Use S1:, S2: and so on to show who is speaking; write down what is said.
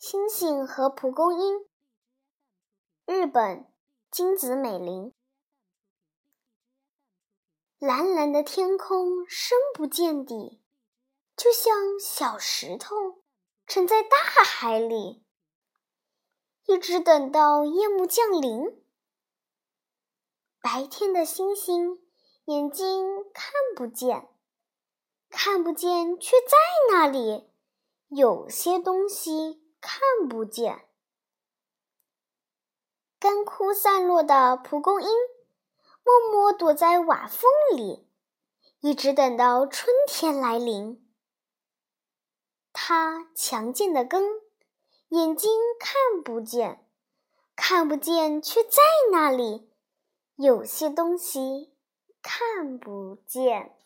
S1: 星星和蒲公英。日本金子美玲。蓝蓝的天空深不见底，就像小石头沉在大海里。一直等到夜幕降临，白天的星星眼睛看不见，看不见却在那里。有些东西。看不见，干枯散落的蒲公英，默默躲在瓦缝里，一直等到春天来临。它强健的根，眼睛看不见，看不见却在那里。有些东西看不见。